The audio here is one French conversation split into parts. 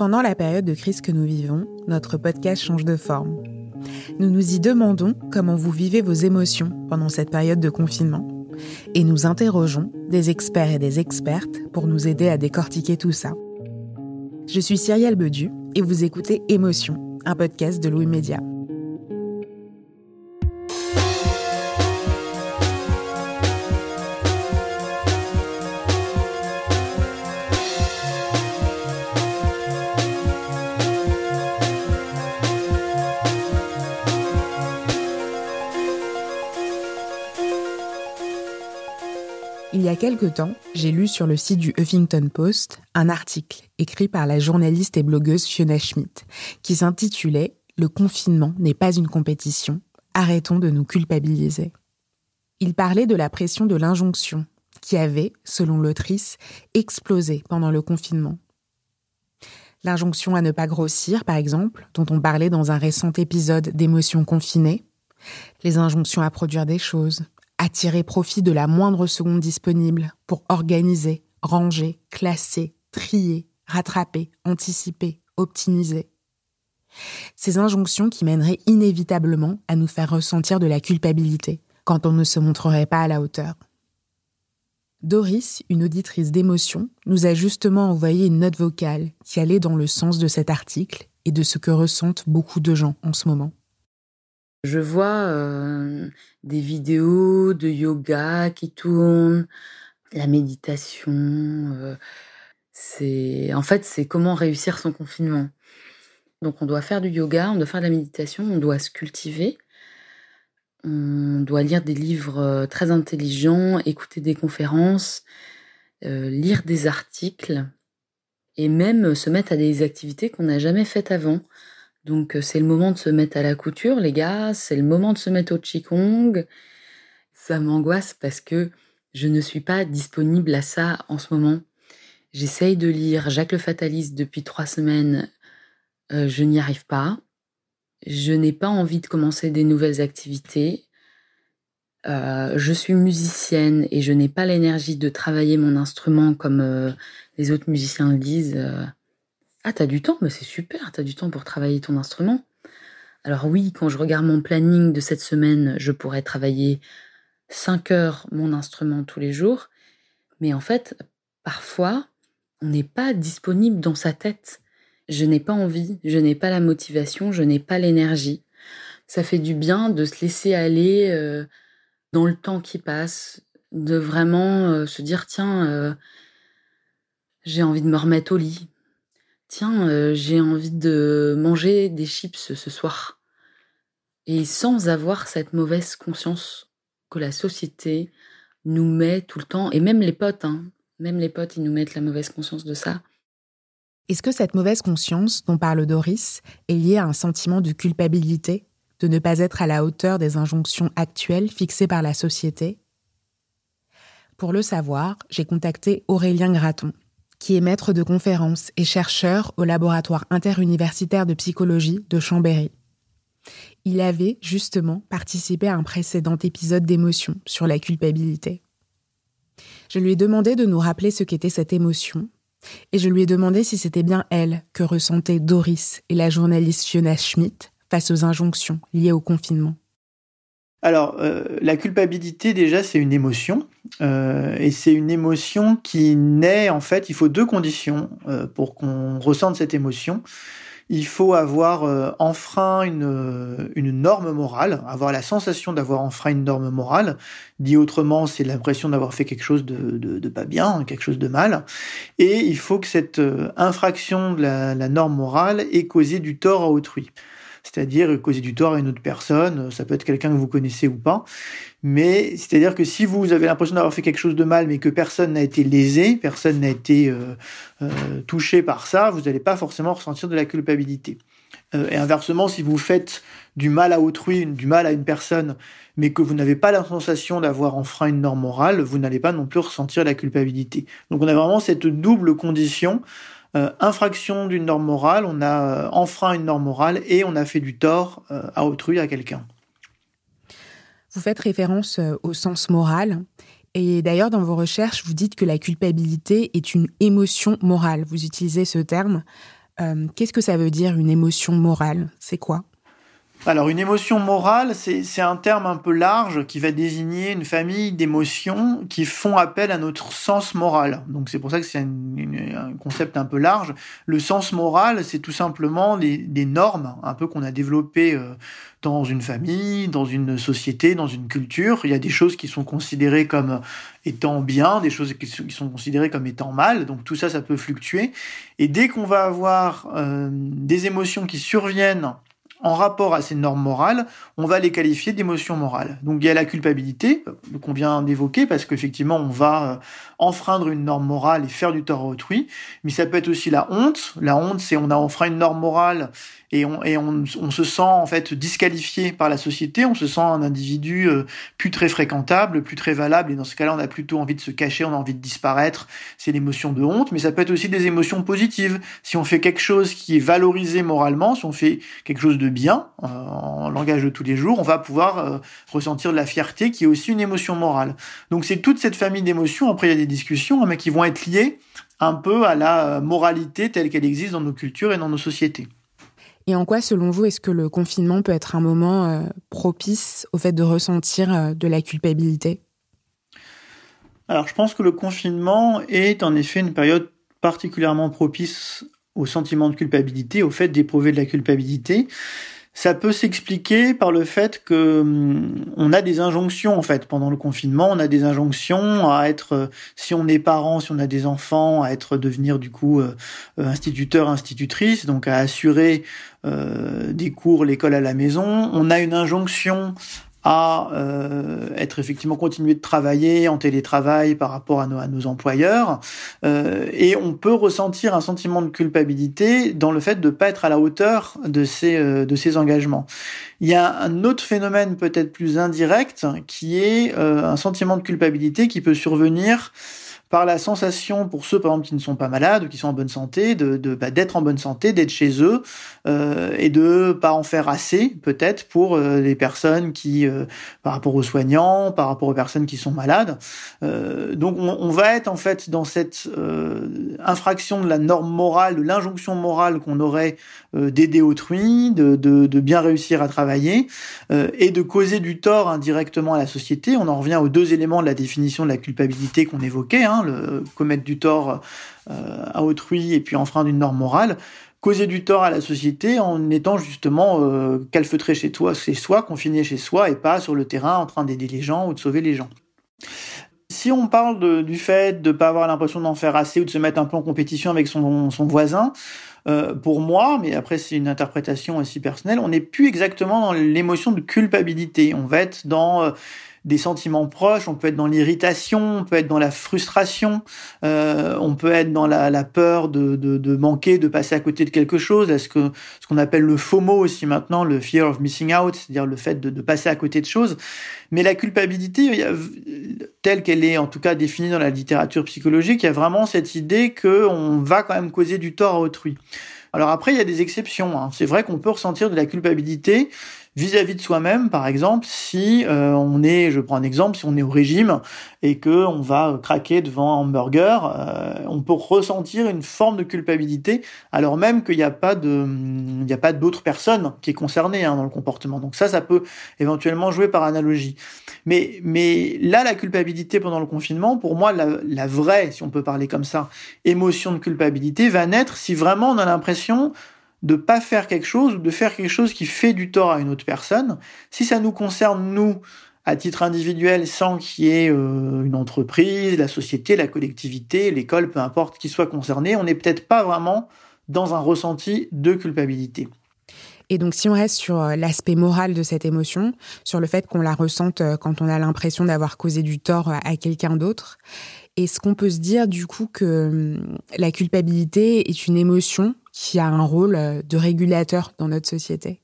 Pendant la période de crise que nous vivons, notre podcast change de forme. Nous nous y demandons comment vous vivez vos émotions pendant cette période de confinement. Et nous interrogeons des experts et des expertes pour nous aider à décortiquer tout ça. Je suis Cyrielle Bedu et vous écoutez Émotion, un podcast de Louis Média. Quelque temps, j'ai lu sur le site du Huffington Post un article écrit par la journaliste et blogueuse Fiona Schmidt qui s'intitulait Le confinement n'est pas une compétition, arrêtons de nous culpabiliser. Il parlait de la pression de l'injonction qui avait, selon l'autrice, explosé pendant le confinement. L'injonction à ne pas grossir, par exemple, dont on parlait dans un récent épisode d'émotions confinées, les injonctions à produire des choses, à tirer profit de la moindre seconde disponible pour organiser, ranger, classer, trier, rattraper, anticiper, optimiser. Ces injonctions qui mèneraient inévitablement à nous faire ressentir de la culpabilité quand on ne se montrerait pas à la hauteur. Doris, une auditrice d'émotion, nous a justement envoyé une note vocale qui allait dans le sens de cet article et de ce que ressentent beaucoup de gens en ce moment. Je vois euh, des vidéos de yoga qui tournent, la méditation. Euh, c'est en fait c'est comment réussir son confinement. Donc on doit faire du yoga, on doit faire de la méditation, on doit se cultiver, on doit lire des livres euh, très intelligents, écouter des conférences, lire des articles et même se mettre à des activités qu'on n'a jamais faites avant. Donc euh, c'est le moment de se mettre à la couture, les gars, c'est le moment de se mettre au qigong. Ça m'angoisse parce que je ne suis pas disponible à ça en ce moment. J'essaye de lire Jacques le Fataliste depuis trois semaines, euh, je n'y arrive pas. Je n'ai pas envie de commencer des nouvelles activités. Euh, je suis musicienne et je n'ai pas l'énergie de travailler mon instrument comme les autres musiciens le disent. Ah, t'as du temps, mais c'est super, t'as du temps pour travailler ton instrument. Alors oui, quand je regarde mon planning de cette semaine, je pourrais travailler 5 heures mon instrument tous les jours, mais en fait, parfois, on n'est pas disponible dans sa tête. Je n'ai pas envie, je n'ai pas la motivation, je n'ai pas l'énergie. Ça fait du bien de se laisser aller euh, dans le temps qui passe, de vraiment euh, se dire tiens, euh, j'ai envie de me remettre au lit, tiens, euh, j'ai envie de manger des chips ce soir. Et sans avoir cette mauvaise conscience que la société nous met tout le temps, et même les potes, hein, même les potes, ils nous mettent la mauvaise conscience de ça. Est-ce que cette mauvaise conscience dont parle Doris est liée à un sentiment de culpabilité, de ne pas être à la hauteur des injonctions actuelles fixées par la société? Pour le savoir, j'ai contacté Aurélien Graton, qui est maître de conférences et chercheur au laboratoire interuniversitaire de psychologie de Chambéry. Il avait justement participé à un précédent épisode d'émotion sur la culpabilité. Je lui ai demandé de nous rappeler ce qu'était cette émotion, et je lui ai demandé si c'était bien elle que ressentaient Doris et la journaliste Fiona Schmidt face aux injonctions liées au confinement. Alors, euh, la culpabilité, déjà, c'est une émotion. Euh, et c'est une émotion qui naît, en fait, il faut deux conditions euh, pour qu'on ressente cette émotion. il faut avoir euh, enfreint une, euh, une norme morale, avoir la sensation d'avoir enfreint une norme morale. Dit autrement, c'est l'impression d'avoir fait quelque chose de, de, pas bien, quelque chose de mal. Et il faut que cette infraction de la norme morale ait causé du tort à autrui c'est-à-dire causer du tort à une autre personne, ça peut être quelqu'un que vous connaissez ou pas, mais c'est-à-dire que si vous avez l'impression d'avoir fait quelque chose de mal, mais que personne n'a été lésé, personne n'a été euh, euh, touché par ça, vous n'allez pas forcément ressentir de la culpabilité. Euh, et inversement, si vous faites du mal à autrui, du mal à une personne, mais que vous n'avez pas la sensation d'avoir enfreint une norme morale, vous n'allez pas non plus ressentir la culpabilité. Donc on a vraiment cette double condition euh, infraction d'une norme morale, on a euh, enfreint une norme morale et on a fait du tort euh, à autrui, à quelqu'un. Vous faites référence au sens moral. Et d'ailleurs, dans vos recherches, vous dites que la culpabilité est une émotion morale. Vous utilisez ce terme. Qu'est-ce que ça veut dire une émotion morale? C'est quoi? Alors une émotion morale, c'est un terme un peu large qui va désigner une famille d'émotions qui font appel à notre sens moral. Donc c'est pour ça que c'est un, concept un peu large. Le sens moral, c'est tout simplement des, normes un peu qu'on a développées euh, dans une famille, dans une société, dans une culture. Il y a des choses qui sont considérées comme étant bien, des choses qui sont considérées comme étant mal. Donc tout ça, ça peut fluctuer. Et dès qu'on va avoir euh, des émotions qui surviennent en rapport à ces normes morales, on va les qualifier d'émotions morales. Donc il y a la culpabilité euh, qu'on vient d'évoquer parce qu'effectivement on va euh, enfreindre une norme morale et faire du tort à autrui, mais ça peut être aussi la honte. La honte c'est on a enfreint une norme morale et on, et on, on, se sent en fait disqualifié par la société, on se sent un individu euh, plus très fréquentable, plus très valable, et dans ce cas-là, on a plutôt envie de se cacher, on a envie de disparaître, c'est l'émotion de honte, mais ça peut être aussi des émotions positives. Si on fait quelque chose qui est valorisé moralement, si on fait quelque chose de bien, euh, en langage de tous les jours, on va pouvoir euh, ressentir de la fierté, qui est aussi une émotion morale. Donc c'est toute cette famille d'émotions, après il y a des discussions, hein, mais qui vont être liées un peu à la moralité telle qu'elle existe dans nos cultures et dans nos sociétés. Et en quoi, selon vous, est-ce que le confinement peut être un moment euh, propice au fait de ressentir euh, de la culpabilité? Alors, je pense que le confinement est en effet une période particulièrement propice au sentiment de culpabilité, au fait d'éprouver de la culpabilité. Ça peut s'expliquer par le fait que hum, on a des injonctions en fait pendant le confinement, on a des injonctions à être euh, si on est parent, si on a des enfants, à être devenir du coup euh, euh, instituteur, institutrice, donc à assurer des cours, l'école à la maison. On a une injonction à euh, être effectivement continuer de travailler en télétravail par rapport à nos, employeurs euh, et on peut ressentir un sentiment de culpabilité dans le fait de ne pas être à la hauteur de ces euh, de ces engagements. Il y a un autre phénomène peut-être plus indirect qui est euh, un sentiment de culpabilité qui peut survenir par la sensation pour ceux par exemple qui ne sont pas malades ou qui sont en bonne santé de, bah, d'être en bonne santé d'être chez eux euh, et de pas en faire assez peut-être pour euh, les personnes qui euh, par rapport aux soignants par rapport aux personnes qui sont malades. Euh, donc on, on, va être en fait dans cette euh, infraction de la norme morale de l'injonction morale qu'on aurait d'aider autrui de, de, de, bien réussir à travailler et de causer du tort indirectement à la société. On en revient aux deux éléments de la définition de la culpabilité qu'on évoquait hein, le commettre du tort euh, à autrui et puis enfreindre une norme morale, causer du tort à la société en étant justement euh, calfeutré chez toi, chez soi, confiné chez soi et pas sur le terrain en train d'aider les gens ou de sauver les gens. Si on parle du fait de ne pas avoir l'impression d'en faire assez ou de se mettre un peu en compétition avec son, voisin, euh, pour moi, mais après c'est une interprétation aussi personnelle, on n'est plus exactement dans l'émotion de culpabilité. On va être dans des sentiments proches, on peut être dans l'irritation, on peut être dans la frustration, euh, on peut être dans la, peur de, manquer, de passer à côté de quelque chose, ce qu'on appelle le FOMO aussi maintenant, le fear of missing out, c'est-à-dire le fait de, de, passer à côté de choses. Mais la culpabilité, telle qu'elle est en tout cas définie dans la littérature psychologique, il y a vraiment cette idée que on va quand même causer du tort à autrui. Alors après, il y a des exceptions. Hein. C'est vrai qu'on peut ressentir de la culpabilité vis-à-vis de soi-même, par exemple, si euh, on est, je prends un exemple, si on est au régime et que on va craquer devant un hamburger, euh, on peut ressentir une forme de culpabilité, alors même qu'il n'y a pas de, il n'y a pas d'autre personne qui est concernée hein, dans le comportement. Donc ça, ça peut éventuellement jouer par analogie. Mais, mais là, la culpabilité pendant le confinement, pour moi, la, la vraie, si on peut parler comme ça, émotion de culpabilité va naître si vraiment on a l'impression de pas faire quelque chose ou de faire quelque chose qui fait du tort à une autre personne. Si ça nous concerne nous à titre individuel sans qu'il y ait euh, une entreprise, la société, la collectivité, l'école, peu importe qui soit concerné, on n'est peut-être pas vraiment dans un ressenti de culpabilité. Et donc, si on reste sur euh, l'aspect moral de cette émotion, sur le fait qu'on la ressente euh, quand on a l'impression d'avoir causé du tort à quelqu'un d'autre, est-ce qu'on peut se dire du coup que hum, la culpabilité est une émotion qui a un rôle de régulateur dans notre société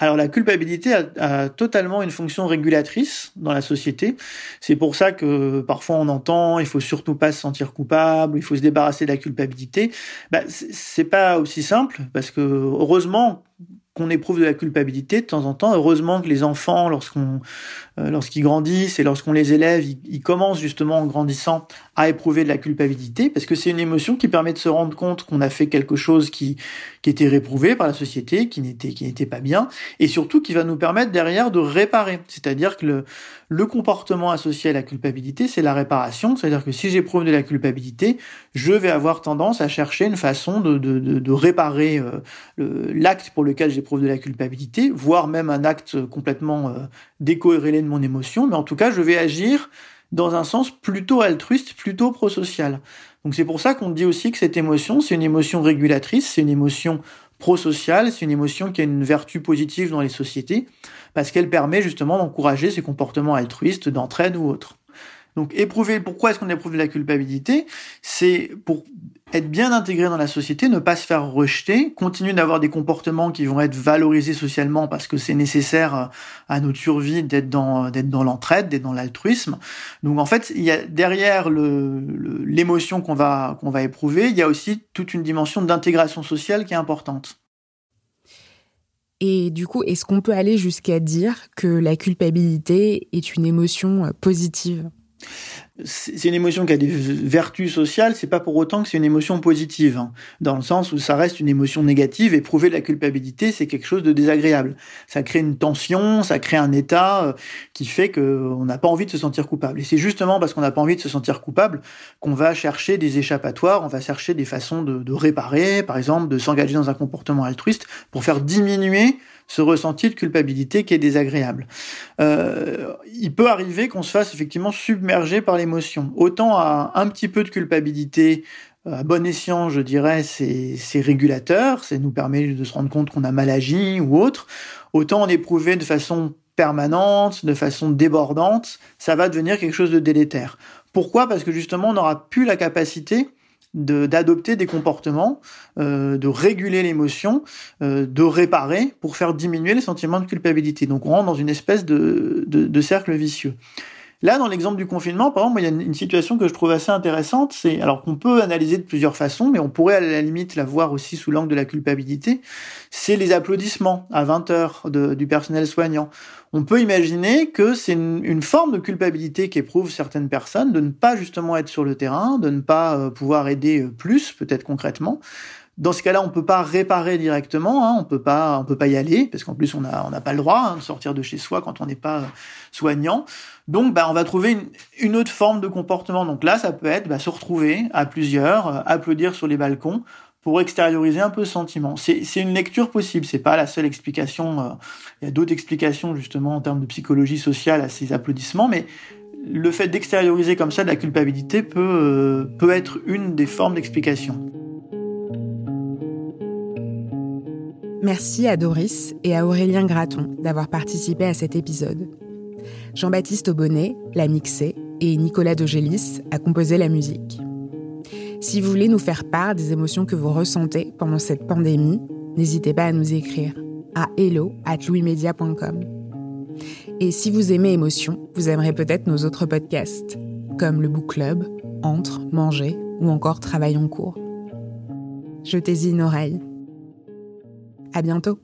alors la culpabilité a, totalement une fonction régulatrice dans la société. C'est pour ça que parfois on entend il faut surtout pas se sentir coupable, il faut se débarrasser de la culpabilité. Bah, c'est pas aussi simple parce que heureusement qu'on éprouve de la culpabilité de temps en temps. Heureusement que les enfants, euh, lorsqu'ils grandissent et lorsqu'on les élève, ils, commencent justement en grandissant à éprouver de la culpabilité, parce que c'est une émotion qui permet de se rendre compte qu'on a fait quelque chose qui, était réprouvé par la société, qui n'était, pas bien, et surtout qui va nous permettre derrière de réparer. C'est-à-dire que le, comportement associé à la culpabilité, c'est la réparation. C'est-à-dire que si j'éprouve de la culpabilité, je vais avoir tendance à chercher une façon de, réparer euh, l'acte pour lequel de la culpabilité, voire même un acte complètement euh, décorrélé de mon émotion. Mais en tout cas, je vais agir dans un sens plutôt altruiste, plutôt prosocial. Donc c'est pour ça qu'on dit aussi que cette émotion, c'est une émotion régulatrice, c'est une émotion prosociale, c'est une émotion qui a une vertu positive dans les sociétés, parce qu'elle permet justement d'encourager ces comportements altruistes d'entraide ou autres. Donc éprouver, pourquoi est-ce qu'on éprouve la culpabilité? C'est pour être bien intégré dans la société, ne pas se faire rejeter, continuer d'avoir des comportements qui vont être valorisés socialement parce que c'est nécessaire à notre survie d'être dans l'entraide, d'être dans l'altruisme. Donc en fait, il y a derrière l'émotion qu'on va qu'on va éprouver, il y a aussi toute une dimension d'intégration sociale qui est importante. Et du coup, est-ce qu'on peut aller jusqu'à dire que la culpabilité est une émotion positive? C'est une émotion qui a des vertus sociales, c'est pas pour autant que c'est une émotion positive, hein. dans le sens où ça reste une émotion négative. Éprouver de la culpabilité, c'est quelque chose de désagréable. Ça crée une tension, ça crée un état euh, qui fait qu'on n'a pas envie de se sentir coupable. Et c'est justement parce qu'on n'a pas envie de se sentir coupable qu'on va chercher des échappatoires, on va chercher des façons de réparer, par exemple, de s'engager dans un comportement altruiste pour faire diminuer ce ressenti de culpabilité qui est désagréable. Euh, il peut arriver qu'on se fasse effectivement submerger par l'émotion. Autant à un petit peu de culpabilité, à bon escient, je dirais, c'est régulateur, ça nous permet de se rendre compte qu'on a mal agi ou autre. Autant en éprouver de façon permanente, de façon débordante, ça va devenir quelque chose de délétère. Pourquoi? Parce que justement, on n'aura plus la capacité d'adopter des comportements, euh, de réguler l'émotion, euh, de réparer pour faire diminuer les sentiments de culpabilité. Donc on rentre dans une espèce de, de, de cercle vicieux. Là, dans l'exemple du confinement, par exemple, il y a une, situation que je trouve assez intéressante. C'est alors qu'on peut analyser de plusieurs façons, mais on pourrait à la limite la voir aussi sous l'angle de la culpabilité. C'est les applaudissements à 20 heures du personnel soignant. On peut imaginer que c'est une, forme de culpabilité qu'éprouvent certaines personnes de ne pas justement être sur le terrain, de ne pas euh, pouvoir aider euh, plus, peut-être concrètement, dans ce cas-là, on peut pas réparer directement, hein, on peut pas, on peut pas y aller parce qu'en plus on a, on n'a pas le droit hein, de sortir de chez soi quand on n'est pas euh, soignant. Donc, bah, on va trouver une, une, autre forme de comportement. Donc là, ça peut être bah, se retrouver à plusieurs, euh, applaudir sur les balcons pour extérioriser un peu ce sentiment. C'est une lecture possible, c'est pas la seule explication. Euh, il y a d'autres explications justement en termes de psychologie sociale à ces applaudissements, mais le fait d'extérioriser comme ça de la culpabilité peut, peut être une des formes d'explication. Merci à Doris et à Aurélien Graton d'avoir participé à cet épisode. Jean-Baptiste Aubonnet l'a mixé et Nicolas Dogélis a composé la musique. Si vous voulez nous faire part des émotions que vous ressentez pendant cette pandémie, n'hésitez pas à nous écrire à hello at Et si vous aimez Émotion, vous aimerez peut-être nos autres podcasts, comme le Book Club, Entre, Manger ou encore Travail en cours. Jetez-y une oreille. À bientôt.